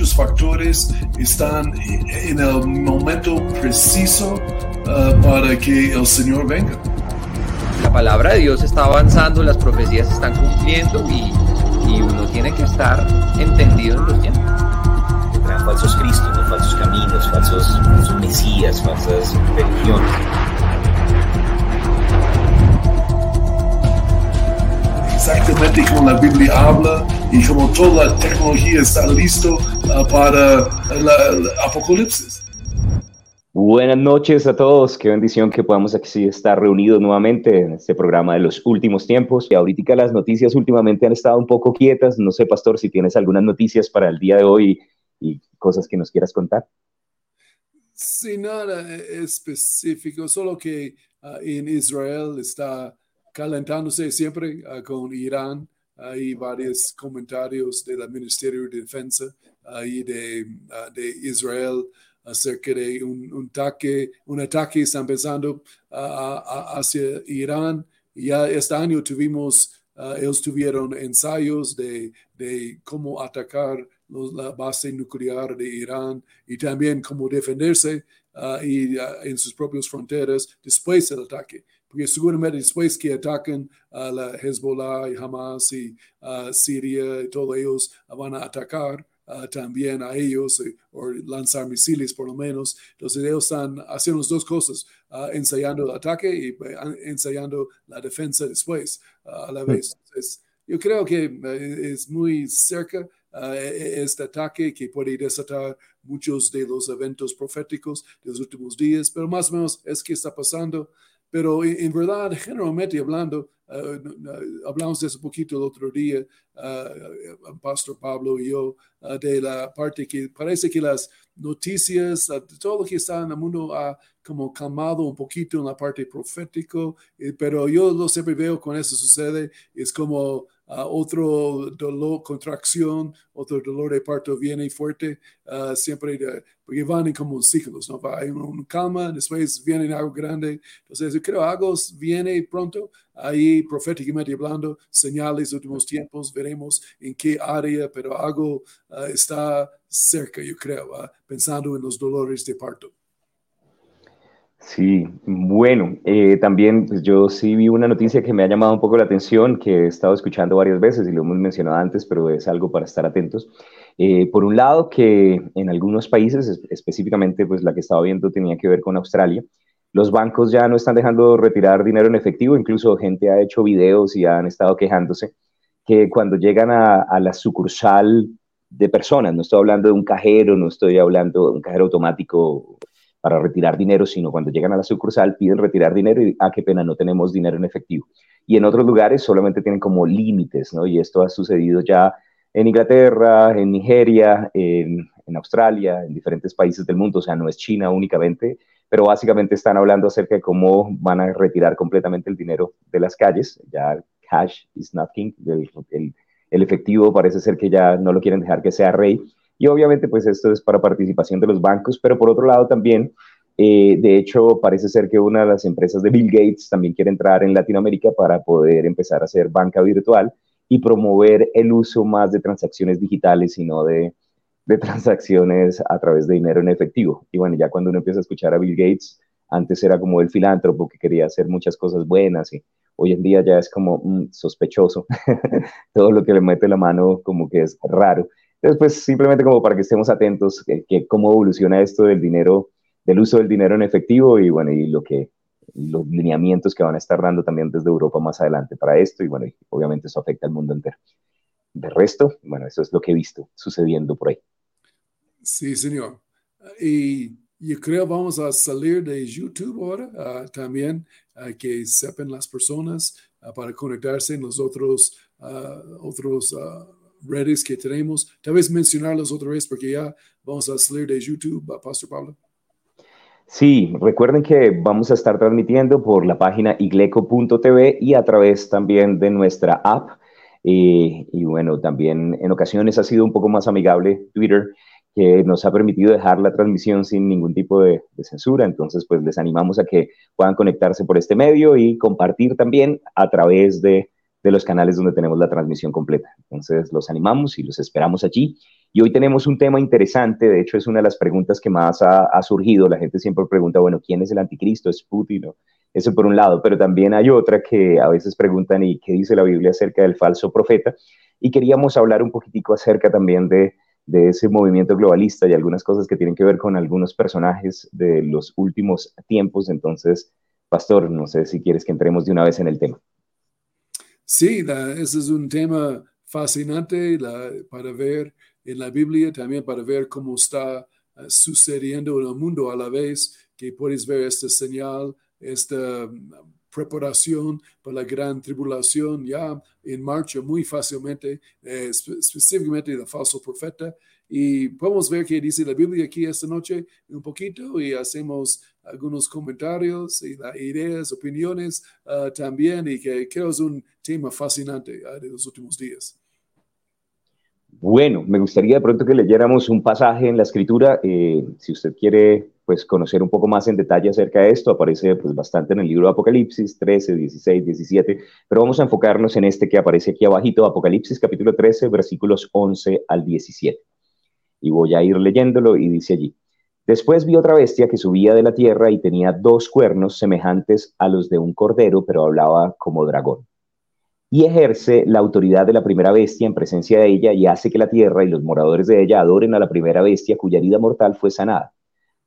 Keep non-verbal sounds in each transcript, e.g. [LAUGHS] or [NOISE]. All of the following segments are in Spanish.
muchos factores están en el momento preciso uh, para que el Señor venga. La palabra de Dios está avanzando, las profecías se están cumpliendo y, y uno tiene que estar entendido en los tiempos. Falsos cristos, falsos caminos, falsos, falsos mesías, falsas religiones. exactamente como la Biblia habla y como toda la tecnología está listo para el apocalipsis. Buenas noches a todos, qué bendición que podamos aquí estar reunidos nuevamente en este programa de los últimos tiempos. Y ahorita las noticias últimamente han estado un poco quietas. No sé, Pastor, si tienes algunas noticias para el día de hoy y cosas que nos quieras contar. Sin nada específico, solo que uh, en Israel está calentándose siempre uh, con Irán. Hay varios comentarios del Ministerio de Defensa ahí de, uh, de Israel acerca de un, ataque, un ataque está empezando hacia Irán. Ya este año tuvimos, ellos tuvieron ensayos de, de cómo atacar la base nuclear de Irán y también cómo defenderse y, en sus propias fronteras después del ataque porque seguramente después que atacan a la Hezbollah y Hamas y Siria y todos ellos van a atacar también a ellos eh, o lanzar misiles por lo menos. Entonces ellos están haciendo las dos cosas, ensayando el ataque y eh, ensayando la defensa después a la vez. yo creo que eh, es muy cerca e-, este ataque que puede desatar muchos de los eventos proféticos de los últimos días, pero más o menos es que está pasando. Pero en, verdad, generalmente hablando, hablamos de eso un poquito el otro día, uh, Pastor Pablo y yo, de la parte que parece que las noticias, todo lo que está en el mundo ha como calmado un poquito en la parte profético, pero yo lo siempre veo con eso sucede, es como otro dolor, contracción, otro dolor de parto viene fuerte, uh, siempre, porque van en como ciclos, ¿no? Hay un, calma, después viene algo grande. Entonces, yo creo algo viene pronto, ahí proféticamente hablando, señales de últimos tiempos, veremos en qué área, pero algo uh, está cerca, yo creo, pensando en los dolores de parto. Sí, bueno, eh, también pues yo sí vi una noticia que me ha llamado un poco la atención, que he estado escuchando varias veces y lo hemos mencionado antes, pero es algo para estar atentos. Eh, por un lado, que en algunos países, específicamente pues la que estaba viendo tenía que ver con Australia, los bancos ya no están dejando retirar dinero en efectivo, incluso gente ha hecho videos y han estado quejándose que cuando llegan a, a la sucursal de personas, no estoy hablando de un cajero, no estoy hablando de un cajero automático para retirar dinero, sino cuando llegan a la sucursal piden retirar dinero y, ah, qué pena, no tenemos dinero en efectivo. Y en otros lugares solamente tienen como límites, ¿no? Y esto ha sucedido ya en Inglaterra, en Nigeria, en, en Australia, en diferentes países del mundo, o sea, no es China únicamente, pero básicamente están hablando acerca de cómo van a retirar completamente el dinero de las calles, ya cash is not king, el, el, el efectivo parece ser que ya no lo quieren dejar que sea rey, y obviamente, pues esto es para participación de los bancos, pero por otro lado también, eh, de hecho, parece ser que una de las empresas de Bill Gates también quiere entrar en Latinoamérica para poder empezar a hacer banca virtual y promover el uso más de transacciones digitales y no de, transacciones a través de dinero en efectivo. Y bueno, ya cuando uno empieza a escuchar a Bill Gates, antes era como el filántropo que quería hacer muchas cosas buenas y hoy en día ya es como mm, sospechoso. [LAUGHS] Todo lo que le mete la mano como que es raro. Entonces, pues simplemente como para que estemos atentos, que, cómo evoluciona esto del dinero, del uso del dinero en efectivo y bueno, y lo que, los lineamientos que van a estar dando también desde Europa más adelante para esto y bueno, obviamente eso afecta al mundo entero. De resto, bueno, eso es lo que he visto sucediendo por ahí. Sí, señor. Y yo creo vamos a salir de YouTube ahora uh, también, uh, que sepan las personas uh, para conectarse en los otros redes que tenemos. Tal vez mencionarlas otra vez porque ya vamos a salir de YouTube, Pastor Pablo. Sí, recuerden que vamos a estar transmitiendo por la página igleco.tv y a través también de nuestra app. Eh, y bueno, también en ocasiones ha sido un poco más amigable Twitter, que nos ha permitido dejar la transmisión sin ningún tipo de, censura. Entonces, pues les animamos a que puedan conectarse por este medio y compartir también a través de de los canales donde tenemos la transmisión completa. Entonces los animamos y los esperamos allí. Y hoy tenemos un tema interesante, de hecho es una de las preguntas que más ha, surgido. La gente siempre pregunta, bueno, ¿quién es el anticristo? ¿Es Putin? ¿no? Eso por un lado, pero también hay otra que a veces preguntan, ¿y qué dice la Biblia acerca del falso profeta? Y queríamos hablar un poquitico acerca también de, de ese movimiento globalista y algunas cosas que tienen que ver con algunos personajes de los últimos tiempos. Entonces, Pastor, no sé si quieres que entremos de una vez en el tema. Sí, ese es un tema fascinante para ver en la Biblia, también para ver cómo está eh, sucediendo en el mundo a la vez, que puedes ver esta señal, esta mm, preparación para la gran tribulación ya en marcha muy fácilmente, eh, específicamente el falso profeta. Y podemos ver qué dice la Biblia aquí esta noche un poquito y hacemos algunos comentarios y ideas, opiniones ah, también y que creo es un tema fascinante ah, de los últimos días. Bueno, me gustaría de pronto que leyéramos un pasaje en la escritura. Eh, si usted quiere pues, conocer un poco más en detalle acerca de esto, aparece pues, bastante en el libro de Apocalipsis 13, 16, 17, pero vamos a enfocarnos en este que aparece aquí abajito, Apocalipsis capítulo 13, versículos 11 al 17 y voy a ir leyéndolo y dice allí. Después vi otra bestia que subía de la tierra y tenía dos cuernos semejantes a los de un cordero, pero hablaba como dragón. Y ejerce la autoridad de la primera bestia en presencia de ella y hace que la tierra y los moradores de ella adoren a la primera bestia cuya herida mortal fue sanada.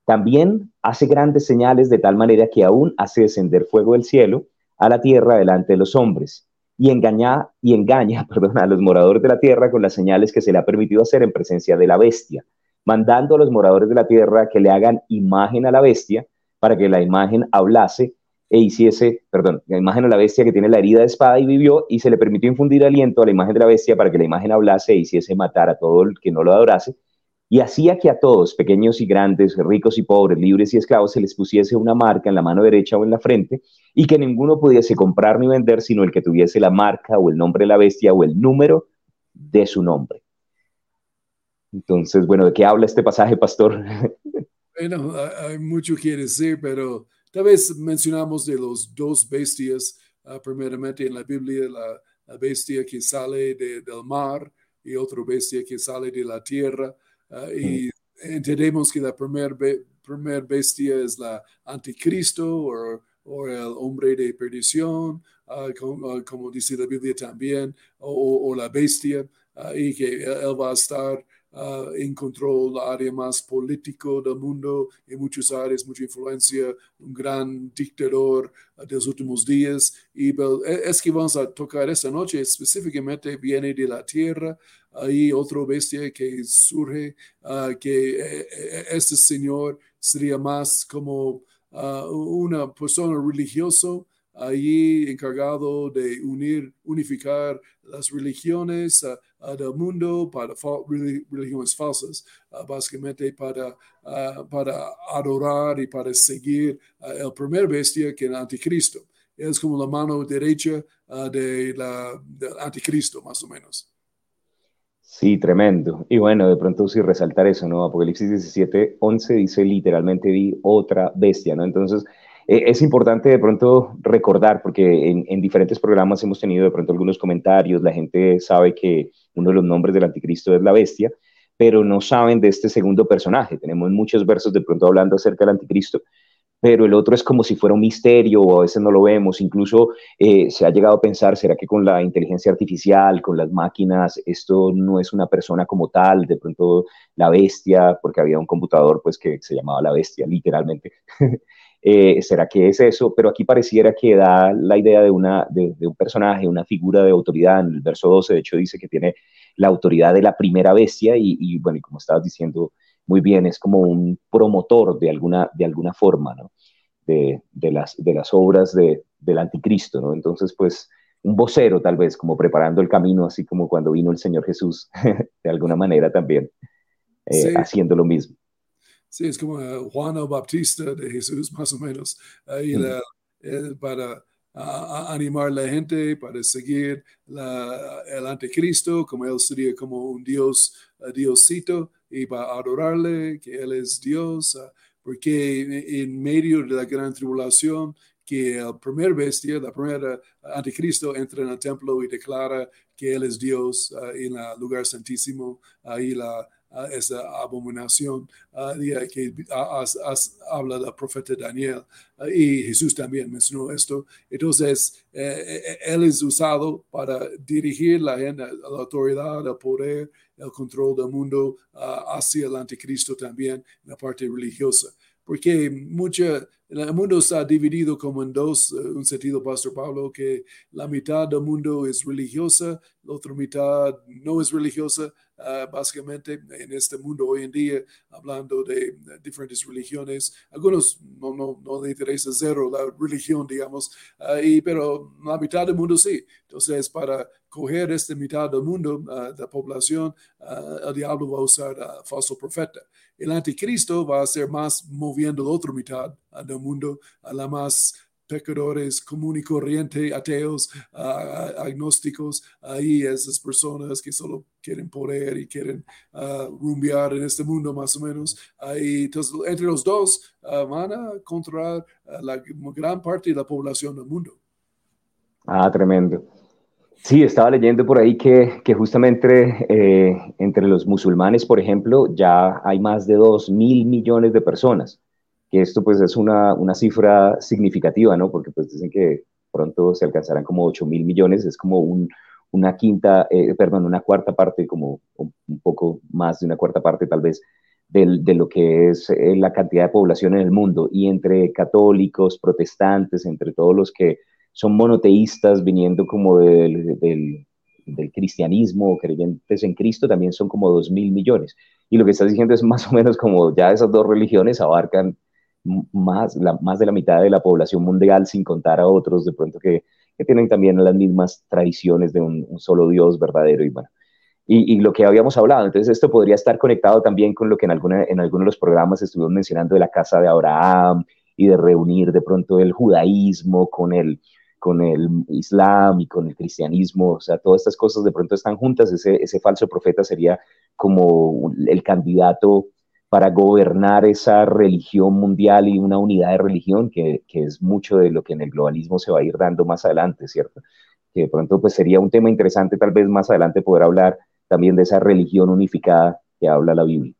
También hace grandes señales de tal manera que aún hace descender fuego del cielo a la tierra delante de los hombres y engaña, y engaña [LAUGHS] a los moradores de la tierra con las señales que se le ha permitido hacer en presencia de la bestia, mandando a los moradores de la tierra que le hagan imagen a la bestia para que la imagen hablase e hiciese, perdón, la imagen a la bestia que tiene la herida de espada y vivió, y se le permitió infundir aliento a la imagen de la bestia para que la imagen hablase e hiciese matar a todo el que no lo adorase, y hacía que a todos, pequeños y grandes, ricos y pobres, libres y esclavos, se les pusiese una marca en la mano derecha o en la frente, y que ninguno pudiese comprar ni vender sino el que tuviese la marca o el nombre de la bestia o el número de su nombre. Entonces, bueno, ¿de qué habla este pasaje, pastor? [LAUGHS] Bueno, hay mucho que decir, pero tal vez mencionamos de los dos bestias, ah, primeramente en la Biblia, la, bestia que sale del mar y otra bestia que sale de la tierra. Ah, y entendemos que la primera primer bestia es la anticristo o, o el hombre de perdición, ah, ah, como, dice la Biblia también, o, la bestia, y que él va a estar en control la área más político del mundo, en muchas áreas, mucha influencia, un gran dictador de los últimos días. Y es que vamos a tocar esta noche, específicamente viene de la tierra, hay otro bestia que surge, ah, que eh, eh, este señor sería más como uh, una persona religiosa allí encargado de unir, unificar las religiones del mundo para religiones falsas, básicamente para, para adorar y para seguir el primer bestia que es el anticristo. Es como la mano derecha de la, del anticristo, más o menos. Sí, tremendo. Y bueno, de pronto sí resaltar eso, ¿no? Apocalipsis 17, 11 dice literalmente vi otra bestia, ¿no? Entonces, eh, es importante de pronto recordar, porque en, en, diferentes programas hemos tenido de pronto algunos comentarios, la gente sabe que uno de los nombres del anticristo es la bestia, pero no saben de este segundo personaje. Tenemos muchos versos de pronto hablando acerca del anticristo, pero el otro es como si fuera un misterio o a veces no lo vemos. Incluso eh, se ha llegado a pensar, ¿será que con la inteligencia artificial, con las máquinas, esto no es una persona como tal? De pronto la bestia, porque había un computador pues que se llamaba la bestia, literalmente. [LAUGHS] Eh, ¿Será que es eso? Pero aquí pareciera que da la idea de, una, de, un personaje, una figura de autoridad. En el verso 12, de hecho, dice que tiene la autoridad de la primera bestia y, y bueno, y como estabas diciendo, muy bien, es como un promotor de alguna, de alguna forma, ¿no? De, las, de las obras de, del anticristo, ¿no? Entonces, pues, un vocero tal vez, como preparando el camino, así como cuando vino el Señor Jesús, [LAUGHS] de alguna manera también, eh, haciendo lo mismo. Sí, es como uh, Juan el Bautista de Jesús, más o menos, ahí para animar a la gente, para seguir el anticristo, como él sería como un Dios, uh, Diosito, y va a adorarle, que Él es Dios, ah, porque en medio de la gran tribulación, que el primer bestia, la primera anticristo, entra en el templo y declara que él es Dios en el lugar santísimo, ahí la, esa abominación que habla el profeta Daniel y Jesús también mencionó esto. Entonces, eh, eh, él es usado para dirigir la, la autoridad, el poder, el control del mundo hacia el anticristo también en la parte religiosa porque mucha, el mundo está dividido como en dos, eh, un sentido, Pastor Pablo, que la mitad del mundo es religiosa, la otra mitad no es religiosa. Ah, básicamente, en este mundo hoy en día, hablando de diferentes religiones, algunos no, no, no le interesa cero la religión, digamos, uh, y, pero la mitad del mundo sí. Entonces, para coger esta mitad del mundo, uh, de la población, el diablo va a usar a falso profeta el anticristo va a ser más moviendo la otra mitad del mundo, a la más pecadores común y corriente, ateos, agnósticos, ahí esas personas que solo quieren poder y quieren rumbear en este mundo más o menos. Ahí, entonces, entre los dos van a controlar la gran parte de la población del mundo. Ah, tremendo. Sí, estaba leyendo por ahí que, que justamente eh, entre los musulmanes, por ejemplo, ya hay más de 2 mil millones de personas, que esto pues es una, una cifra significativa, ¿no? Porque pues dicen que pronto se alcanzarán como 8 mil millones, es como un, una quinta, eh, perdón, una cuarta parte, como un, poco más de una cuarta parte tal vez, de, de lo que es eh, la cantidad de población en el mundo. Y entre católicos, protestantes, entre todos los que son monoteístas viniendo como del, del, cristianismo, creyentes en Cristo, también son como dos mil millones. Y lo que estás diciendo es más o menos como ya esas dos religiones abarcan más, la, más de la mitad de la población mundial, sin contar a otros de pronto que, que tienen también las mismas tradiciones de un, solo Dios verdadero y bueno. Y, y, lo que habíamos hablado, entonces esto podría estar conectado también con lo que en, alguna, en algunos de los programas estuvimos mencionando de la casa de Abraham y de reunir de pronto el judaísmo con el, con el Islam y con el cristianismo, o sea, todas estas cosas de pronto están juntas, ese, ese falso profeta sería como el candidato para gobernar esa religión mundial y una unidad de religión, que, que, es mucho de lo que en el globalismo se va a ir dando más adelante, ¿cierto? Que de pronto pues sería un tema interesante tal vez más adelante poder hablar también de esa religión unificada que habla la Biblia.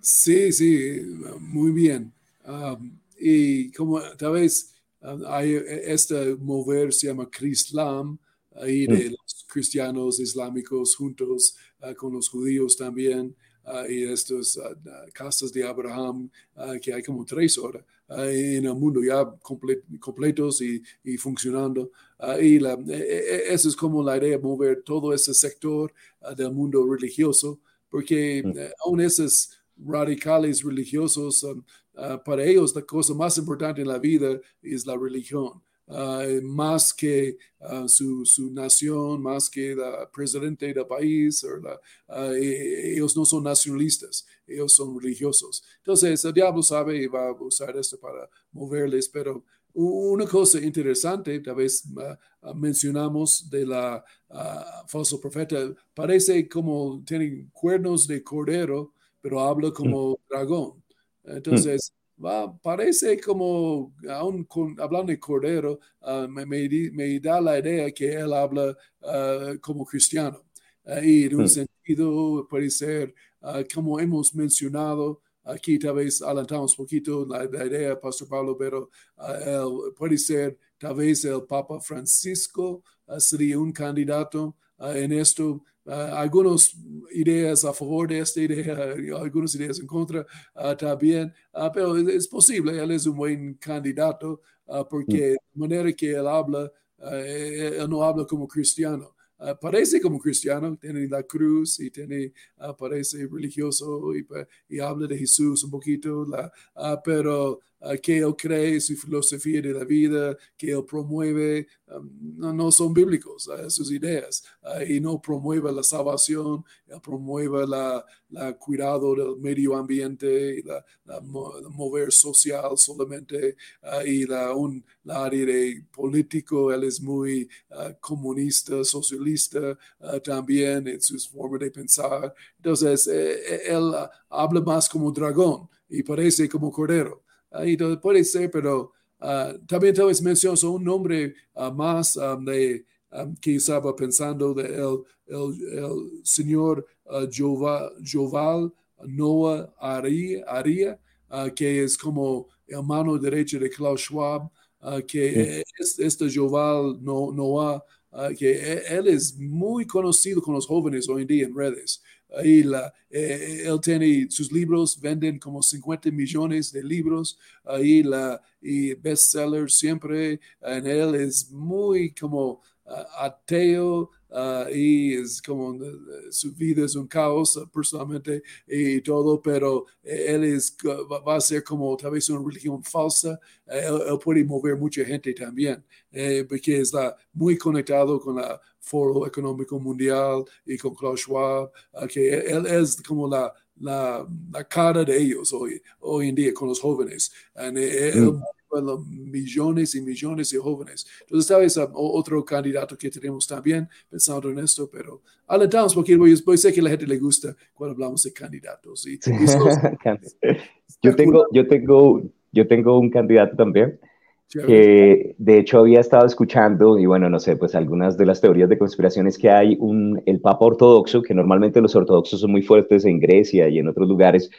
Sí, sí, muy bien. Ah, y como tal vez Ah, hay este mover se llama Crislam, ahí de mm. los cristianos islámicos juntos ah, con los judíos también, ah, y estas casas de Abraham, que hay como tres horas en el mundo ya completos y, y funcionando. y la, e, e, e, eso es como la idea, mover todo ese sector del mundo religioso, porque mm. Eh, aún esos radicales religiosos Ah, para ellos la cosa más importante en la vida es la religión. Ah, más que ah, su, su, nación, más que el presidente del país. E, ellos no son nacionalistas, ellos son religiosos. Entonces, el diablo sabe y va a usar esto para moverles, pero una cosa interesante, tal vez mencionamos de la falso profeta, parece como tiene cuernos de cordero, pero habla como dragón. Entonces, va, parece como, aún hablando de Cordero, ah, me, me, da la idea que él habla ah, como cristiano. y en un sentido puede ser, ah, como hemos mencionado, aquí tal vez alentamos un poquito la, idea, Pastor Pablo, pero puede ser tal vez el Papa Francisco sería un candidato en esto Uh, algunas ideas a favor de esta idea, [LAUGHS] algunas ideas en contra uh, también, uh, pero es, posible, él es un buen candidato porque de manera que él habla, él no habla como cristiano. parece como cristiano, tiene la cruz y tiene, parece religioso y, y, habla de Jesús un poquito, la, pero que él cree, su filosofía de la vida, que él promueve, um, no, son bíblicos sus ideas y no promueve la salvación, él promueve la, la cuidado del medio ambiente, y la, mover social solamente y la, un, la área de político, él es muy comunista, socialista también en sus formas de pensar. Entonces, eh, eh, él habla más como dragón y parece como cordero. Ahí puede ser, pero también tal vez mencionas un nombre más de, que estaba pensando de el, el, señor Joval Noah Aria, que es como el mano derecha de Klaus Schwab, que es, este Joval Noah Ah, que e, él es muy conocido con los jóvenes hoy en día en redes. Ahí la, eh, él tiene sus libros, venden como 50 millones de libros, ahí la, y bestseller siempre, en él es muy como uh, ateo, Ah, y es como eh, su vida es un caos personalmente y todo, pero eh, él es, va a ser como tal vez una religión falsa. Eh, él, puede mover mucha gente también, porque está muy conectado con el Foro Económico Mundial y con Klaus Schwab, ah, que él es como la, la, la, cara de ellos hoy, hoy en día con los jóvenes. Mm millones y millones de jóvenes. Entonces, tal vez otro candidato que tenemos también pensando en esto, pero alentamos porque voy, sé que a la gente le gusta cuando hablamos de candidatos. Y, [LAUGHS] yo, tengo, yo, tengo, yo tengo un candidato también que de hecho había estado escuchando, y bueno, no sé, pues algunas de las teorías de conspiraciones que hay, un, el Papa ortodoxo, que normalmente los ortodoxos son muy fuertes en Grecia y en otros lugares,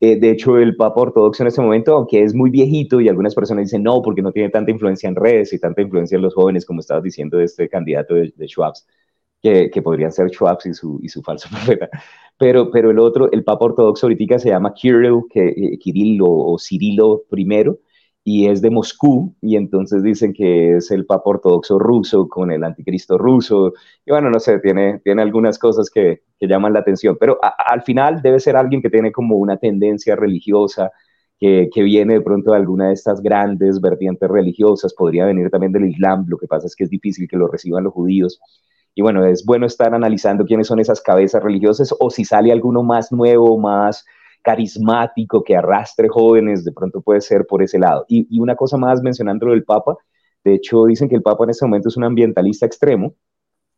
eh, de hecho, el Papa Ortodoxo en este momento, aunque es muy viejito y algunas personas dicen no, porque no tiene tanta influencia en redes y tanta influencia en los jóvenes, como estabas diciendo de este candidato de, de que, que, podrían ser Schwabs y su, y su falso [LAUGHS] profeta. Pero, pero el otro, el Papa Ortodoxo ahorita se llama Kirill, que, eh, Kirill o, Cirilo I, y es de Moscú, y entonces dicen que es el Papa Ortodoxo ruso con el anticristo ruso, y bueno, no sé, tiene, tiene algunas cosas que, que llaman la atención, pero al final debe ser alguien que tiene como una tendencia religiosa, que, que, viene de pronto de alguna de estas grandes vertientes religiosas, podría venir también del Islam, lo que pasa es que es difícil que lo reciban los judíos, y bueno, es bueno estar analizando quiénes son esas cabezas religiosas, o si sale alguno más nuevo, más carismático, que arrastre jóvenes, de pronto puede ser por ese lado. Y, una cosa más mencionando del Papa, de hecho dicen que el Papa en este momento es un ambientalista extremo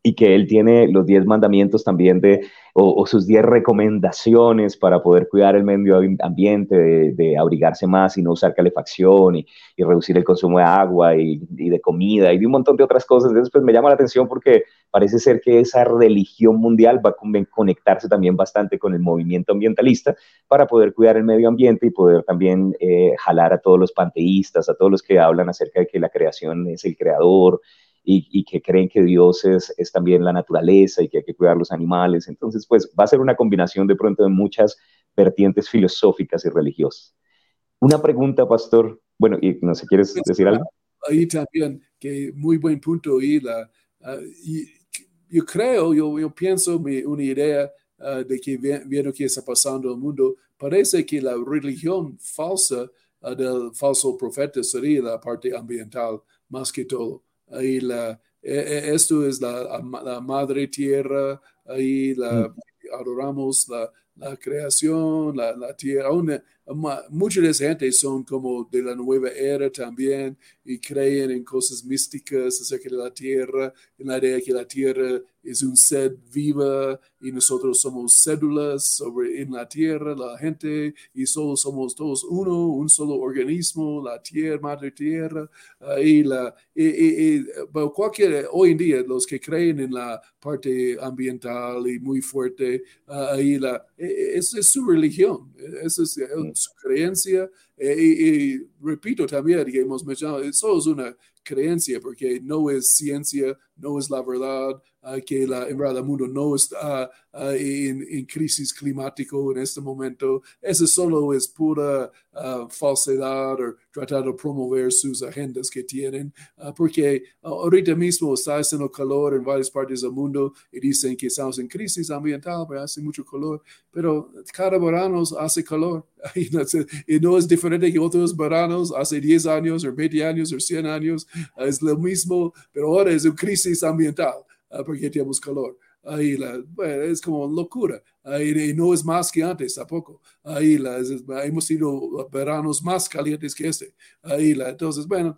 y que él tiene los diez mandamientos también de, o, sus diez recomendaciones para poder cuidar el medio ambiente, de, abrigarse más y no usar calefacción y, reducir el consumo de agua y, de comida y de un montón de otras cosas. Entonces, pues me llama la atención porque parece ser que esa religión mundial va a conectarse también bastante con el movimiento ambientalista para poder cuidar el medio ambiente y poder también eh, jalar a todos los panteístas, a todos los que hablan acerca de que la creación es el creador y, que creen que Dios es, es, también la naturaleza y que hay que cuidar los animales. Entonces, pues va a ser una combinación de pronto de muchas vertientes filosóficas y religiosas. Una pregunta, pastor. Bueno, y no sé, ¿quieres decir algo? Ahí también, que muy buen punto. Y, la, ah, y yo creo, yo, yo pienso mi, una idea uh, de que viendo que está pasando en el mundo, parece que la religión falsa uh, del falso profeta sería la parte ambiental más que todo. Ahí la, e, e, esto es la, la, madre tierra, ahí la, mm. adoramos la, la creación, la, la tierra. Una, mucha de esa gente son como de la nueva era también y creen en cosas místicas acerca de la tierra, en la idea que la tierra es un ser viva y nosotros somos cédulas sobre en la tierra, la gente, y solo somos todos uno, un solo organismo, la tierra, madre tierra, y la, y, cualquier, hoy en día, los que creen en la parte ambiental y muy fuerte, ahí la, e, e, es, es, su religión, esa es, su creencia, e, y, repito también que hemos mencionado, eso es una creencia porque no es ciencia, no es la verdad, que la, verdad el mundo no está uh, en, crisis climático en este momento. Eso solo es pura uh, falsedad o tratar de promover sus agendas que tienen, uh, porque ahorita mismo está haciendo calor en varias partes del mundo y dicen que estamos en crisis ambiental, pero hace mucho calor, pero cada verano hace calor [LAUGHS] y no es diferente que otros veranos hace 10 años o 20 años o 100 años, es lo mismo, pero ahora es una crisis ambiental. Ah, porque tenemos calor. Ahí la, bueno, es como locura. Ahí no es más que antes tampoco. Ahí la, hemos sido veranos más calientes que este. Ahí la, entonces, bueno,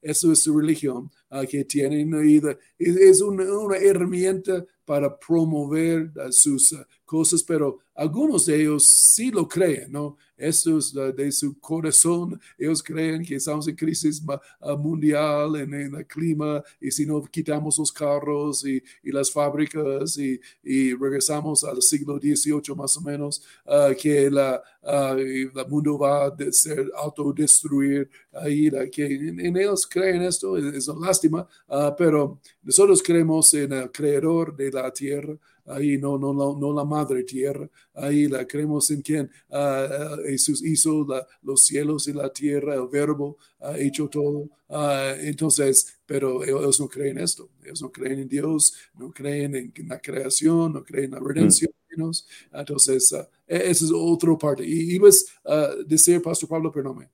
eso es su religión uh, que tienen. Y es una, una, herramienta para promover sus uh, cosas, pero algunos de ellos sí lo creen, ¿no? Esto es de su corazón, ellos creen que estamos en crisis mundial en, el clima y si no quitamos los carros y, las fábricas y, regresamos al siglo XVIII más o menos, ah, que la, uh, el mundo va a ser autodestruir, ahí, que en, ellos creen esto, es, una lástima, ah, pero nosotros creemos en el creador de la tierra, ahí no, no, no, no la madre tierra, ahí la creemos en quien uh, Jesús hizo los cielos y la tierra, el verbo ha hecho todo. entonces, pero ellos no creen esto, ellos no creen en Dios, no creen en, la creación, no creen en la mm. redención. Entonces, e, esa es otra parte. Y ibas a decir, Pastor Pablo, perdóname.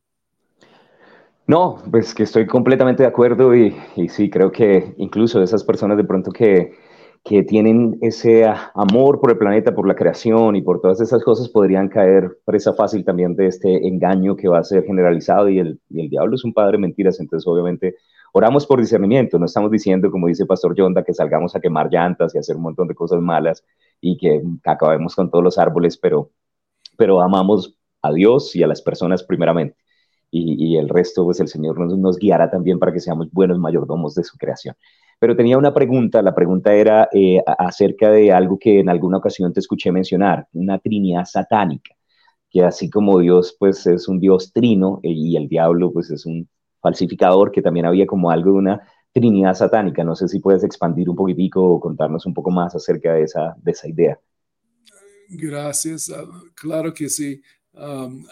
No, pues que estoy completamente de acuerdo y, y sí, creo que incluso esas personas de pronto que, que tienen ese amor por el planeta, por la creación y por todas esas cosas, podrían caer presa fácil también de este engaño que va a ser generalizado y el, y el diablo es un padre de mentiras, entonces obviamente oramos por discernimiento, no estamos diciendo, como dice Pastor Yonda, que salgamos a quemar llantas y hacer un montón de cosas malas y que acabemos con todos los árboles, pero, pero amamos a Dios y a las personas primeramente. Y, el resto, pues el Señor nos, nos guiará también para que seamos buenos mayordomos de su creación. Pero tenía una pregunta, la pregunta era eh, acerca de algo que en alguna ocasión te escuché mencionar, una trinidad satánica, que así como Dios pues es un Dios trino eh, y el diablo pues es un falsificador, que también había como algo de una trinidad satánica. No sé si puedes expandir un poquitico o contarnos un poco más acerca de esa, de esa idea. Gracias, ah, claro que sí.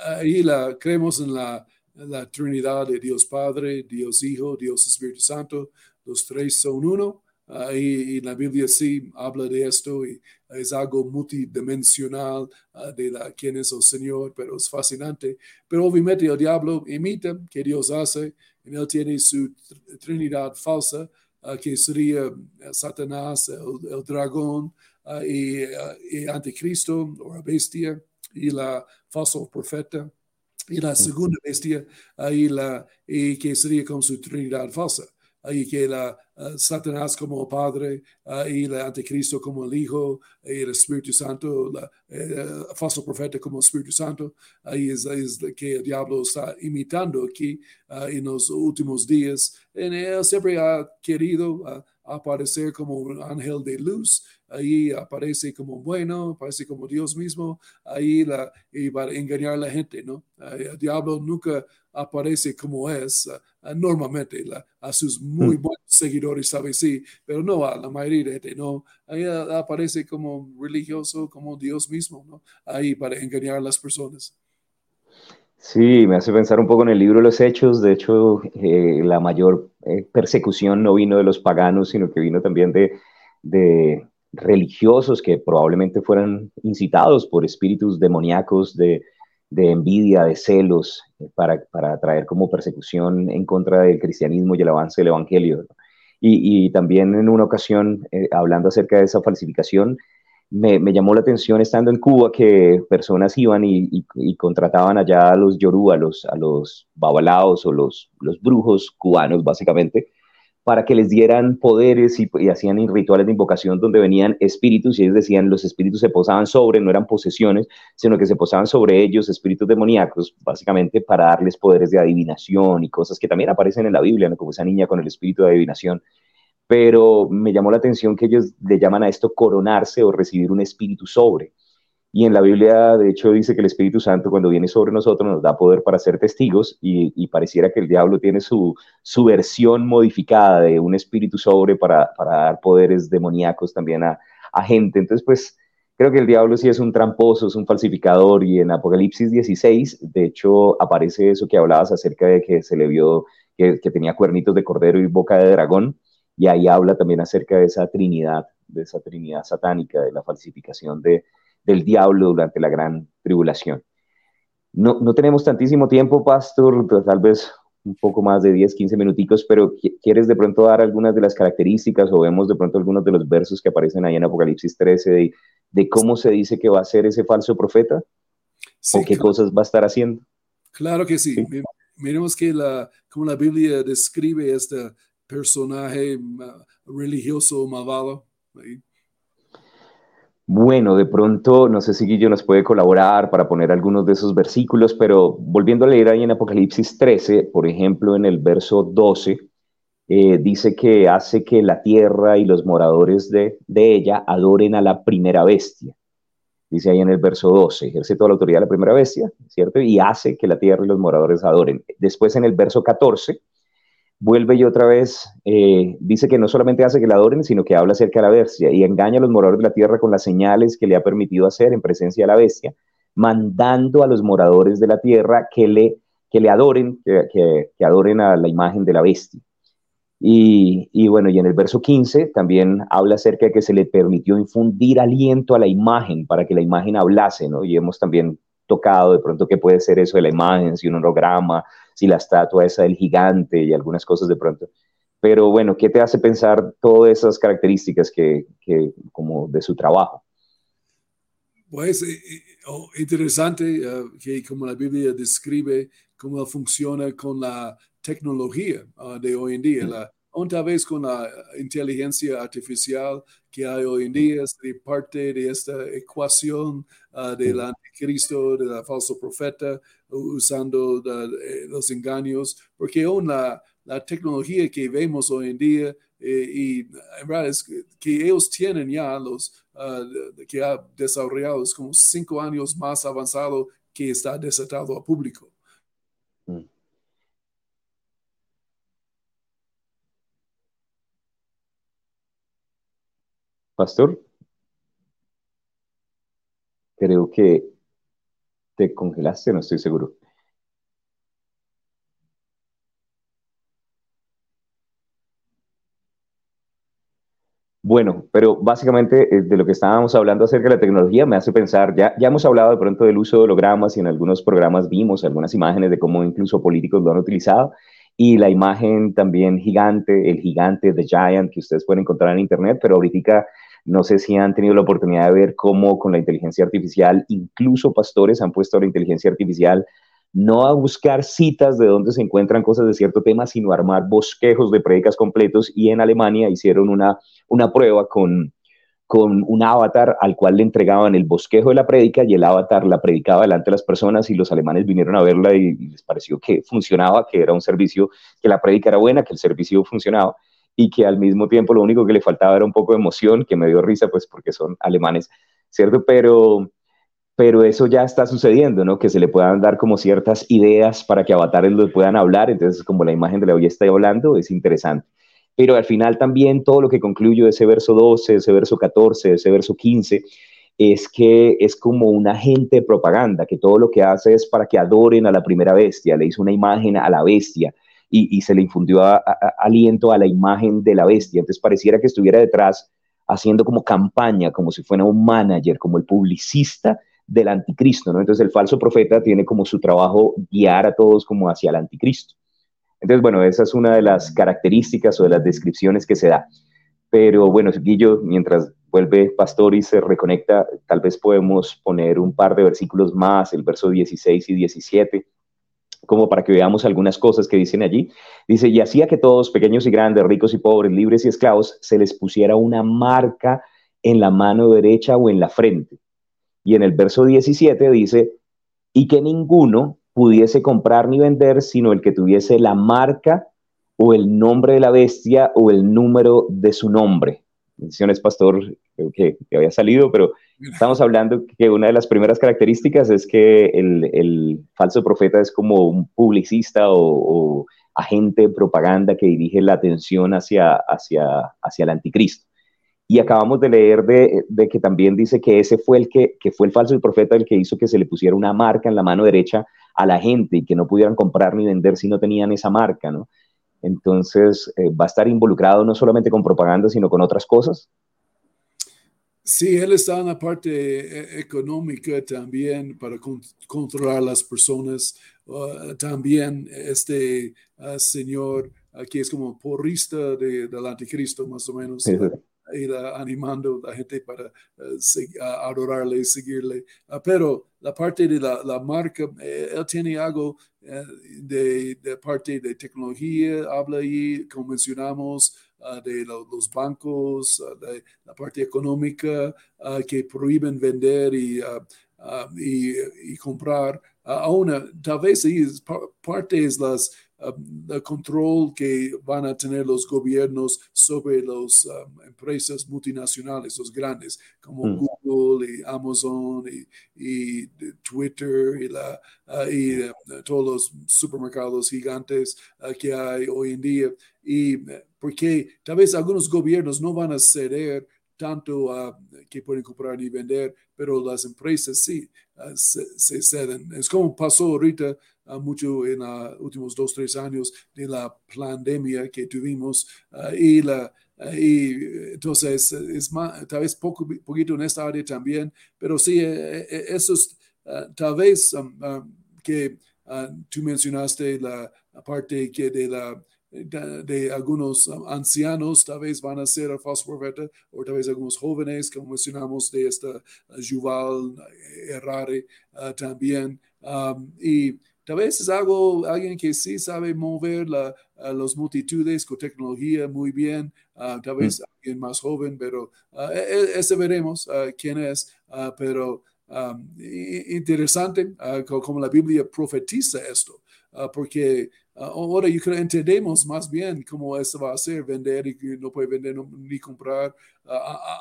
ahí la, creemos en la, la Trinidad de Dios Padre, Dios Hijo, Dios Espíritu Santo, los tres son uno. y, la Biblia sí habla de esto y es algo multidimensional ah, de la, quién es el Señor, pero es fascinante. Pero obviamente el diablo imita que Dios hace, y él tiene su trinidad falsa, ah, que sería Satanás, el, dragón ah, y, y, anticristo o la bestia y la falso profeta. Y la segunda bestia, ahí la, y que sería con su trinidad falsa y que la, Satanás como Padre y el Anticristo como el Hijo y el Espíritu Santo, el falso profeta como Espíritu Santo, ahí es, es, que el diablo está imitando aquí en los últimos días. En él siempre ha querido aparecer como un ángel de luz, ahí aparece como bueno, aparece como Dios mismo, ahí la, y para engañar a la gente, ¿no? El diablo nunca aparece como es uh, normalmente a sus muy hmm. buenos seguidores, sabe sí, pero no a la mayoría de gente, no, ahí aparece como religioso, como Dios mismo, ¿no? Ahí para engañar a las personas. Sí, me hace pensar un poco en el libro los Hechos. De hecho, eh, la mayor eh, persecución no vino de los paganos, sino que vino también de, religiosos que probablemente fueran incitados por espíritus demoníacos de, envidia, de celos, para, para, traer como persecución en contra del cristianismo y el avance del evangelio. Y, y también en una ocasión, eh, hablando acerca de esa falsificación, me, llamó la atención estando en Cuba que personas iban y, y, contrataban allá a los yorú, a los, a babalaos o los, los brujos cubanos, básicamente, para que les dieran poderes y, hacían rituales de invocación donde venían espíritus y ellos decían los espíritus se posaban sobre, no eran posesiones, sino que se posaban sobre ellos espíritus demoníacos, básicamente para darles poderes de adivinación y cosas que también aparecen en la Biblia, como esa niña con el espíritu de adivinación. Pero me llamó la atención que ellos le llaman a esto coronarse o recibir un espíritu sobre. Y en la Biblia, de hecho, dice que el Espíritu Santo cuando viene sobre nosotros nos da poder para ser testigos y, pareciera que el diablo tiene su, su, versión modificada de un espíritu sobre para, para dar poderes demoníacos también a, a, gente. Entonces, pues creo que el diablo sí es un tramposo, es un falsificador y en Apocalipsis 16, de hecho, aparece eso que hablabas acerca de que se le vio que, que tenía cuernitos de cordero y boca de dragón y ahí habla también acerca de esa trinidad, de esa trinidad satánica, de la falsificación de del diablo durante la gran tribulación. No, no tenemos tantísimo tiempo, pastor, tal vez un poco más de 10, 15 minuticos, pero ¿quieres de pronto dar algunas de las características o vemos de pronto algunos de los versos que aparecen ahí en Apocalipsis 13 de, de cómo se dice que va a ser ese falso profeta? ¿O qué cosas va a estar haciendo? Claro que sí. Miremos que la, como la Biblia describe este personaje religioso malvado. Bueno, de pronto, no sé si Guillo nos puede colaborar para poner algunos de esos versículos, pero volviendo a leer ahí en Apocalipsis 13, por ejemplo, en el verso 12, eh, dice que hace que la tierra y los moradores de, de, ella adoren a la primera bestia. Dice ahí en el verso 12, ejerce toda la autoridad de la primera bestia, ¿cierto? Y hace que la tierra y los moradores adoren. Después en el verso 14, vuelve y otra vez eh, dice que no solamente hace que la adoren, sino que habla acerca de la bestia y engaña a los moradores de la tierra con las señales que le ha permitido hacer en presencia de la bestia, mandando a los moradores de la tierra que le, que le adoren, que, que, adoren a la imagen de la bestia. Y, y, bueno, y en el verso 15 también habla acerca de que se le permitió infundir aliento a la imagen para que la imagen hablase, ¿no? Y hemos también tocado de pronto qué puede ser eso de la imagen, si un holograma, si la estatua esa del gigante y algunas cosas de pronto. Pero bueno, ¿qué te hace pensar todas esas características que, que como de su trabajo? Pues eh, eh, oh, interesante eh, que como la Biblia describe cómo funciona con la tecnología ah, de hoy en día, la, otra vez con la inteligencia artificial que hay hoy en día, es parte de esta ecuación uh, del anticristo, del falso profeta, usando eh, los engaños, porque aún la, la, tecnología que vemos hoy en día, eh, y en verdad es que, ellos tienen ya los uh, que ha desarrollado, es como cinco años más avanzado que está desatado a público. Mm. Pastor, creo que te congelaste, no estoy seguro. Bueno, pero básicamente eh, de lo que estábamos hablando acerca de la tecnología me hace pensar, ya, ya hemos hablado de pronto del uso de hologramas y en algunos programas vimos algunas imágenes de cómo incluso políticos lo han utilizado y la imagen también gigante, el gigante, The Giant, que ustedes pueden encontrar en internet, pero ahorita no sé si han tenido la oportunidad de ver cómo con la inteligencia artificial, incluso pastores han puesto la inteligencia artificial no a buscar citas de dónde se encuentran cosas de cierto tema, sino a armar bosquejos de prédicas completos. Y en Alemania hicieron una, una prueba con, con un avatar al cual le entregaban el bosquejo de la prédica y el avatar la predicaba delante de las personas y los alemanes vinieron a verla y, les pareció que funcionaba, que era un servicio, que la prédica era buena, que el servicio funcionaba y que al mismo tiempo lo único que le faltaba era un poco de emoción, que me dio risa, pues porque son alemanes, ¿cierto? Pero, pero eso ya está sucediendo, ¿no? Que se le puedan dar como ciertas ideas para que avatares lo puedan hablar, entonces como la imagen de la hoy está hablando, es interesante. Pero al final también todo lo que concluyo de ese verso 12, ese verso 14, ese verso 15, es que es como un agente de propaganda, que todo lo que hace es para que adoren a la primera bestia, le hizo una imagen a la bestia, y, se le infundió aliento a la imagen de la bestia. Entonces pareciera que estuviera detrás haciendo como campaña, como si fuera un manager, como el publicista del anticristo, ¿no? Entonces el falso profeta tiene como su trabajo guiar a todos como hacia el anticristo. Entonces, bueno, esa es una de las características o de las descripciones que se da. Pero bueno, Guillo, mientras vuelve Pastor y se reconecta, tal vez podemos poner un par de versículos más, el verso 16 y 17, como para que veamos algunas cosas que dicen allí. Dice, y hacía que todos, pequeños y grandes, ricos y pobres, libres y esclavos, se les pusiera una marca en la mano derecha o en la frente. Y en el verso 17 dice, y que ninguno pudiese comprar ni vender, sino el que tuviese la marca o el nombre de la bestia o el número de su nombre. Menciones, pastor, creo que había salido, pero Estamos hablando que una de las primeras características es que el, falso profeta es como un publicista o, agente de propaganda que dirige la atención hacia, hacia, hacia el anticristo. Y acabamos de leer de, que también dice que ese fue el que, fue el falso profeta el que hizo que se le pusiera una marca en la mano derecha a la gente y que no pudieran comprar ni vender si no tenían esa marca, ¿no? Entonces, eh, va a estar involucrado no solamente con propaganda, sino con otras cosas. Sí, él está en la parte eh, económica también para controlar las personas. Uh, también este uh, señor aquí es como porrista de, del anticristo, más o menos, ir animando a la gente para uh, adorarle y seguirle. pero la parte de la, marca, eh, él tiene algo eh, de, de, parte de tecnología, habla ahí, como mencionamos, de los bancos, de la parte económica, que prohíben vender y, y, comprar. aún tal vez parte es las Um, el control que van a tener los gobiernos sobre las um, empresas multinacionales, los grandes, como mm. Google y Amazon y, Twitter y, la, uh, y uh, todos los supermercados gigantes uh, que hay hoy en día. Y porque tal vez algunos gobiernos no van a ceder tanto a que pueden comprar y vender, pero las empresas sí se, ceden. Es como pasó ahorita mucho en los últimos dos, tres años de la pandemia que tuvimos y la, y entonces es más, tal vez poco, poquito en esta área también, pero sí, e, e, eso es tal vez um, que tú mencionaste la, parte que de la de, algunos ancianos, tal vez van a ser el falso profeta, o tal vez algunos jóvenes, como mencionamos de esta Yuval Errare también. Um, y Tal vez es algo, alguien que sí sabe mover la, las multitudes con tecnología muy bien, tal vez mm. alguien más joven, pero uh, ese veremos uh, quién es, pero um, interesante como la Biblia profetiza esto, porque ahora yo creo entendemos más bien cómo esto va a ser, vender y no puede vender ni comprar.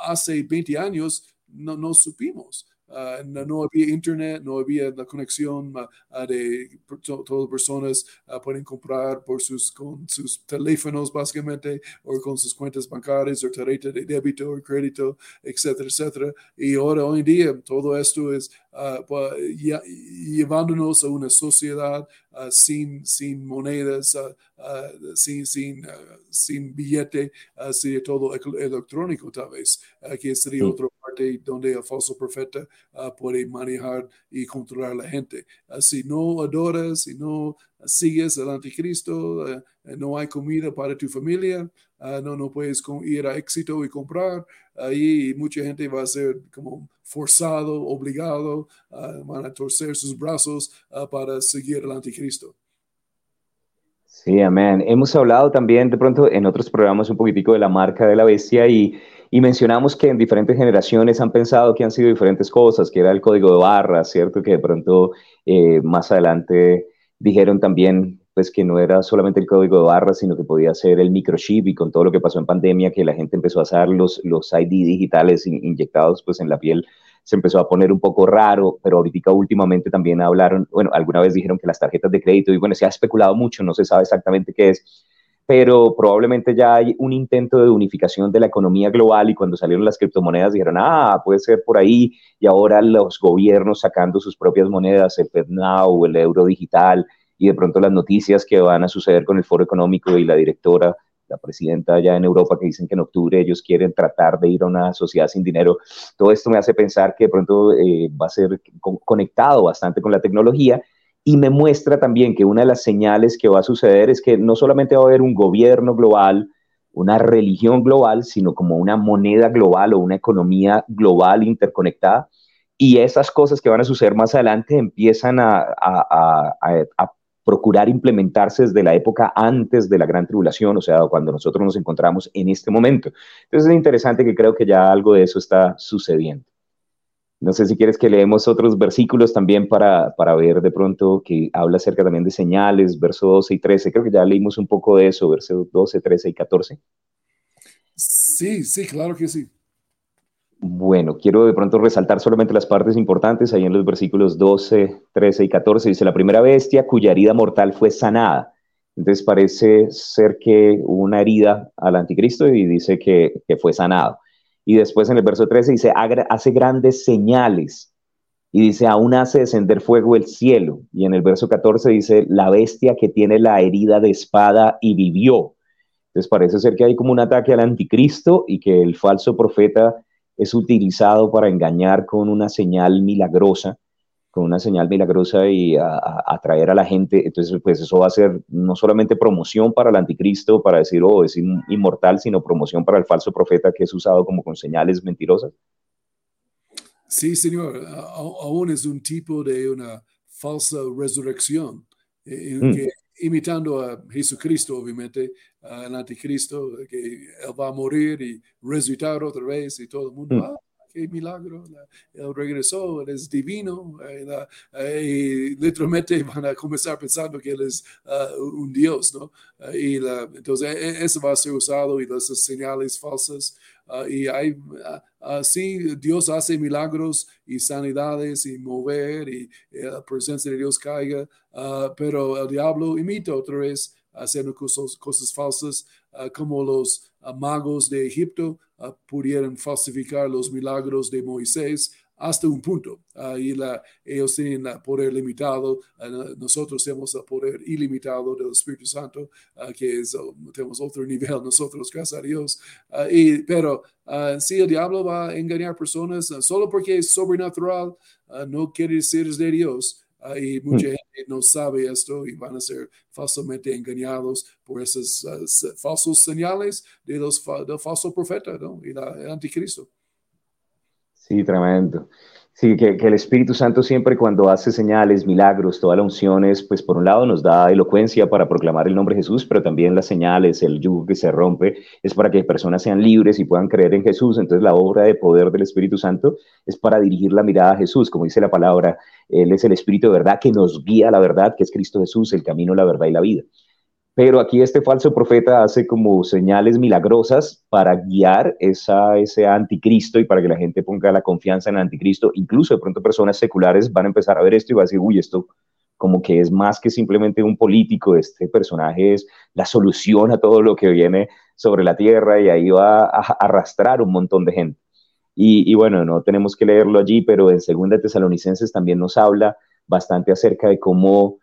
hace 20 años no, no supimos. Ah, no, había internet, no había la conexión uh, de todas las personas uh, pueden comprar por sus, con sus teléfonos básicamente o con sus cuentas bancarias o tarjeta de débito o crédito, etcétera, etcétera. Y ahora, hoy en día, todo esto es pues, llevándonos a una sociedad sin, sin monedas, sin, sin, sin billete, sería todo electrónico tal vez, que sería otro donde el falso profeta ah, puede manejar y controlar a la gente. Ah, si no adoras, si no sigues al anticristo, eh, no hay comida para tu familia, ah, no, no puedes ir a éxito y comprar, ahí mucha gente va a ser como forzado, obligado, van a torcer sus brazos para seguir al anticristo. Sí, amén. Hemos hablado también de pronto en otros programas un poquitico de la marca de la bestia y y mencionamos que en diferentes generaciones han pensado que han sido diferentes cosas, que era el código de barras, ¿cierto? Que de pronto eh, más adelante dijeron también pues que no era solamente el código de barras, sino que podía ser el microchip y con todo lo que pasó en pandemia, que la gente empezó a hacer los, los ID digitales inyectados pues en la piel, se empezó a poner un poco raro, pero ahorita últimamente también hablaron, bueno, alguna vez dijeron que las tarjetas de crédito, y bueno, se ha especulado mucho, no se sabe exactamente qué es, pero probablemente ya hay un intento de unificación de la economía global y cuando salieron las criptomonedas dijeron, ah, puede ser por ahí, y ahora los gobiernos sacando sus propias monedas, el FedNow, el euro digital, y de pronto las noticias que van a suceder con el foro económico y la directora, la presidenta allá en Europa, que dicen que en octubre ellos quieren tratar de ir a una sociedad sin dinero, todo esto me hace pensar que de pronto eh, va a ser conectado bastante con la tecnología y me muestra también que una de las señales que va a suceder es que no solamente va a haber un gobierno global, una religión global, sino como una moneda global o una economía global interconectada. Y esas cosas que van a suceder más adelante empiezan a, procurar implementarse desde la época antes de la gran tribulación, o sea, cuando nosotros nos encontramos en este momento. Entonces es interesante que creo que ya algo de eso está sucediendo. No sé si quieres que leemos otros versículos también para, para ver de pronto que habla acerca también de señales, verso 12 y 13. Creo que ya leímos un poco de eso, verso 12, 13 y 14. Sí, sí, claro que sí. Bueno, quiero de pronto resaltar solamente las partes importantes ahí en los versículos 12, 13 y 14. Dice, la primera bestia cuya herida mortal fue sanada. Entonces parece ser que hubo una herida al anticristo y dice que, que fue sanado. Y después en el verso 13 dice, hace grandes señales. Y dice, aún hace descender fuego el cielo. Y en el verso 14 dice, la bestia que tiene la herida de espada y vivió. Entonces parece ser que hay como un ataque al anticristo y que el falso profeta es utilizado para engañar con una señal milagrosa con una señal milagrosa y atraer a, la gente. Entonces, pues eso va a ser no solamente promoción para el anticristo, para decir, oh, es inmortal, sino promoción para el falso profeta que es usado como con señales mentirosas. Sí, señor. Aún es un tipo de una falsa resurrección, en mm. que imitando a Jesucristo, obviamente, al anticristo, que él va a morir y resucitar otra vez y todo el mundo, mm. ah, qué milagro, él regresó, él es divino, eh, y literalmente [LAUGHS] van a comenzar pensando que él es ah, un Dios, ¿no? y entonces e, e, eso va a ser usado y las señales falsas. Ah, y hay, así Dios hace milagros y sanidades y mover y, la presencia de Dios caiga, pero el diablo imita otra vez haciendo cosas, cosas falsas como los magos de Egipto pudieron falsificar los milagros de Moisés hasta un punto. y ellos tienen el poder limitado, nosotros tenemos el poder ilimitado del Espíritu Santo, que es, tenemos otro nivel nosotros, gracias a Dios. y, pero si el diablo va a engañar personas solo porque es sobrenatural, no quiere decir es de Dios. Y mucha hmm. gente no sabe esto y van a ser falsamente engañados por esas uh, falsos señales de los, del falso profeta ¿no? y la, el anticristo. Sí, tremendo. Sí, que, el Espíritu Santo siempre cuando hace señales, milagros, todas las unciones, pues por un lado nos da elocuencia para proclamar el nombre de Jesús, pero también las señales, el yugo que se rompe, es para que personas sean libres y puedan creer en Jesús. Entonces la obra de poder del Espíritu Santo es para dirigir la mirada a Jesús, como dice la palabra, Él es el Espíritu de verdad que nos guía a la verdad, que es Cristo Jesús, el camino, la verdad y la vida. Pero aquí este falso profeta hace como señales milagrosas para guiar esa, ese anticristo y para que la gente ponga la confianza en el anticristo. Incluso de pronto personas seculares van a empezar a ver esto y van a decir, uy, esto como que es más que simplemente un político, este personaje es la solución a todo lo que viene sobre la tierra y ahí va a arrastrar un montón de gente. Y, y bueno, no tenemos que leerlo allí, pero en Segunda Tesalonicenses también nos habla bastante acerca de cómo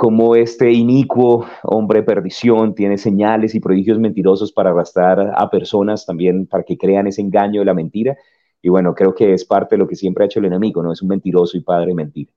como este inicuo hombre perdición tiene señales y prodigios mentirosos para arrastrar a personas también para que crean ese engaño de la mentira. Y bueno, creo que es parte de lo que siempre ha hecho el enemigo, ¿no? Es un mentiroso y padre de mentira.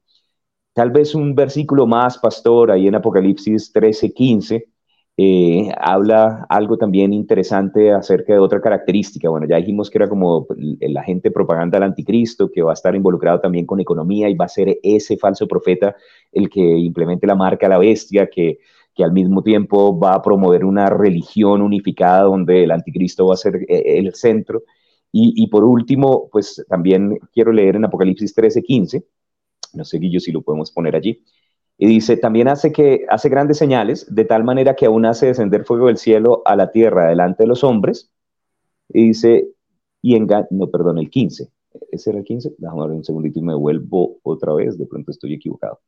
Tal vez un versículo más, pastor, ahí en Apocalipsis 13, 15, eh, habla algo también interesante acerca de otra característica. Bueno, ya dijimos que era como el agente propaganda del anticristo, que va a estar involucrado también con economía y va a ser ese falso profeta el que implemente la marca la bestia, que, que al mismo tiempo va a promover una religión unificada donde el anticristo va a ser eh, el centro. Y, y por último, pues también quiero leer en Apocalipsis 13, 15. No sé, Guillo, si lo podemos poner allí. Y dice, también hace, que, hace grandes señales, de tal manera que aún hace descender fuego del cielo a la tierra delante de los hombres. Y dice, y engaña, no, perdón, el 15. ¿Ese era el 15? Déjame ver un segundito y me vuelvo otra vez, de pronto estoy equivocado.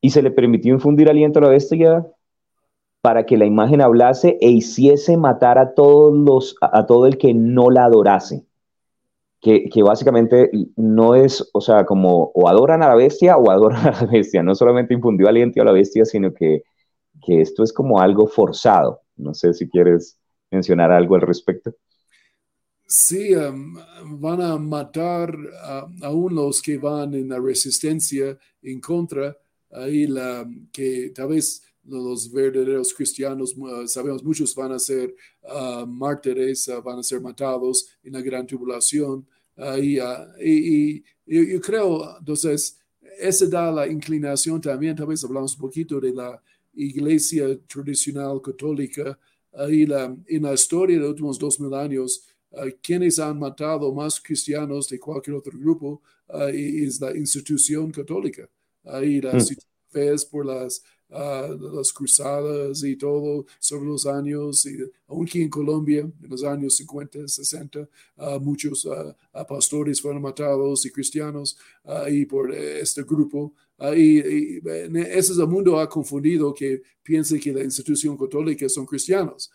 Y se le permitió infundir aliento a la bestia para que la imagen hablase e hiciese matar a todos los, a todo el que no la adorase que, básicamente no es, o sea, como o adoran a la bestia o adoran a la bestia. No solamente infundió aliento a la bestia, sino que, que esto es como algo forzado. No sé si quieres mencionar algo al respecto. Sí, um, van a matar a, aún los que van en la resistencia en contra, ahí la, que tal vez los verdaderos cristianos, sabemos muchos van a ser uh, mártires, uh, van a ser matados en la gran tribulación. Uh, y, yo creo, entonces, esa da la inclinación también, tal vez hablamos un poquito de la iglesia tradicional católica y la, en la historia de los últimos dos mil años, quienes han matado más cristianos de cualquier otro grupo es la institución católica. y las mm. por las las cruzadas y todo sobre los años, y aunque en Colombia, en los años 50, 60, muchos pastores fueron matados y cristianos y por este grupo. y, ese es el mundo ha confundido que piensa que la institución católica son cristianos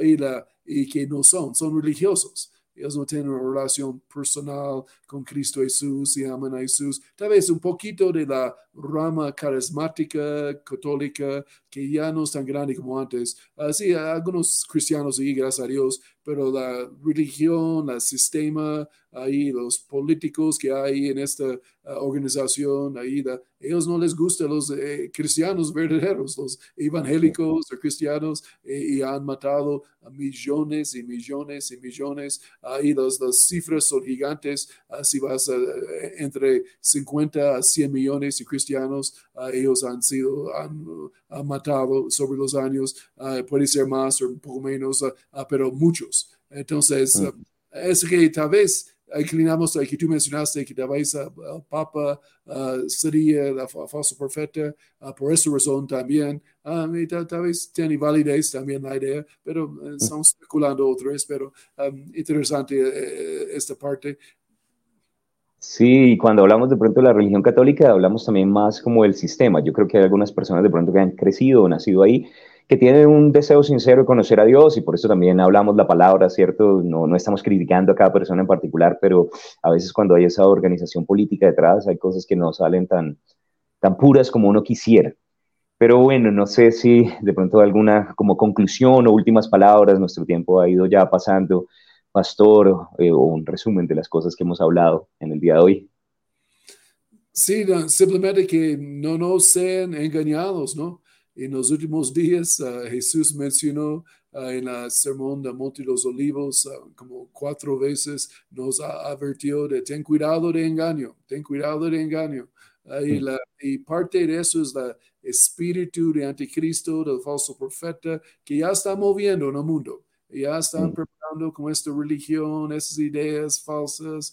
y, la, y que no son, son religiosos ellos no tienen una relación personal con Cristo Jesús y aman a Jesús. Tal vez un poquito de la rama carismática católica que ya no es tan grande como antes. Uh, sí, algunos cristianos y gracias a Dios, pero la religión, el sistema ahí los políticos que hay en esta organización, ahí ellos no les gustan los eh, cristianos verdaderos, los evangélicos o cristianos, eh, y han matado a millones y millones y millones. Ahí las cifras son gigantes. si vas entre 50 a 100 millones de cristianos, ellos han sido, han, matado sobre los años. puede ser más o un poco menos, pero muchos. Entonces, mm. es que tal vez inclinamos a que tú mencionaste que tal vez el Papa sería el falso profeta, por esa razón también, tal, vez tiene validez también la idea, pero eh, mm. estamos especulando otra vez, pero um, interesante eh, eh, esta parte. Sí, cuando hablamos de pronto de la religión católica, hablamos también más como del sistema. Yo creo que hay algunas personas de pronto que han crecido o nacido ahí que tienen un deseo sincero de conocer a Dios y por eso también hablamos la palabra, ¿cierto? No, no estamos criticando a cada persona en particular, pero a veces cuando hay esa organización política detrás hay cosas que no salen tan, tan puras como uno quisiera. Pero bueno, no sé si de pronto alguna como conclusión o últimas palabras, nuestro tiempo ha ido ya pasando, pastor, eh, o un resumen de las cosas que hemos hablado en el día de hoy. Sí, simplemente que no nos sean engañados, ¿no? En los últimos días, ah, Jesús mencionó ah, en el sermón de Monte de los Olivos ah, como cuatro veces, nos advirtió de ten cuidado de engaño, ten cuidado de engaño. y, la, y parte de eso es el espíritu de anticristo, del falso profeta, que ya está moviendo en el mundo. Ya están preparando con esta religión, esas ideas falsas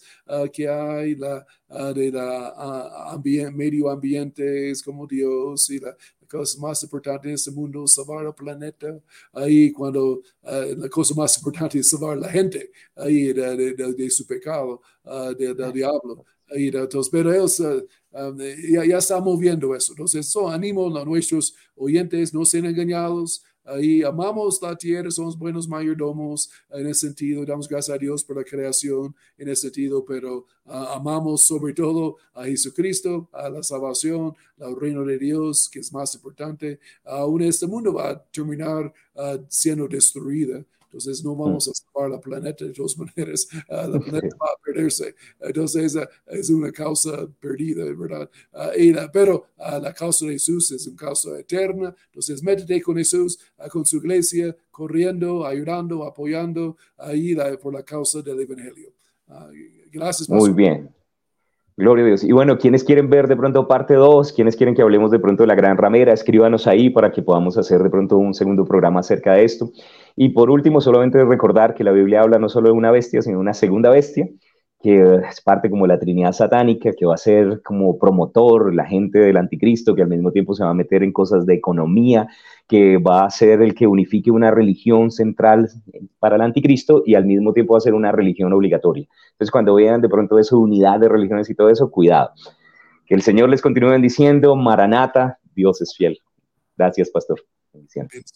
que hay, la, de la medio ambiente como Dios y la, cosa más importante en este mundo salvar el planeta. Ahí cuando uh, la cosa más importante es salvar la gente ahí de, de, de su pecado, uh, del diablo. Ahí, entonces, pero ellos uh, um, ya, ya están moviendo eso. Entonces, eso animo a nuestros oyentes, no sean engañados. Ahí amamos la tierra, somos buenos mayordomos en ese sentido, damos gracias a Dios por la creación en ese sentido, pero ah, amamos sobre todo a Jesucristo, a la salvación, al reino de Dios, que es más importante. Aún este mundo va a terminar uh, siendo destruida. Entonces no vamos a salvar la planeta de todas [LAUGHS] maneras, uh, la planeta va a perderse. Entonces uh, es una causa perdida, ¿verdad? Uh, pero la causa de Jesús es una causa eterna. Entonces métete con Jesús, con su iglesia, corriendo, ayudando, apoyando ahí por la causa del Evangelio. gracias. Muy bien. Gloria a Dios. Y bueno, quienes quieren ver de pronto parte 2, quienes quieren que hablemos de pronto de la gran ramera, escríbanos ahí para que podamos hacer de pronto un segundo programa acerca de esto. Y por último, solamente recordar que la Biblia habla no solo de una bestia, sino de una segunda bestia, que es parte como la Trinidad satánica, que va a ser como promotor, la gente del anticristo, que al mismo tiempo se va a meter en cosas de economía, que va a ser el que unifique una religión central para el anticristo y al mismo tiempo va a ser una religión obligatoria. Entonces, cuando vean de pronto esa unidad de religiones y todo eso, cuidado. Que el Señor les continúe diciendo, Maranata, Dios es fiel. Gracias, pastor. Bendiciones.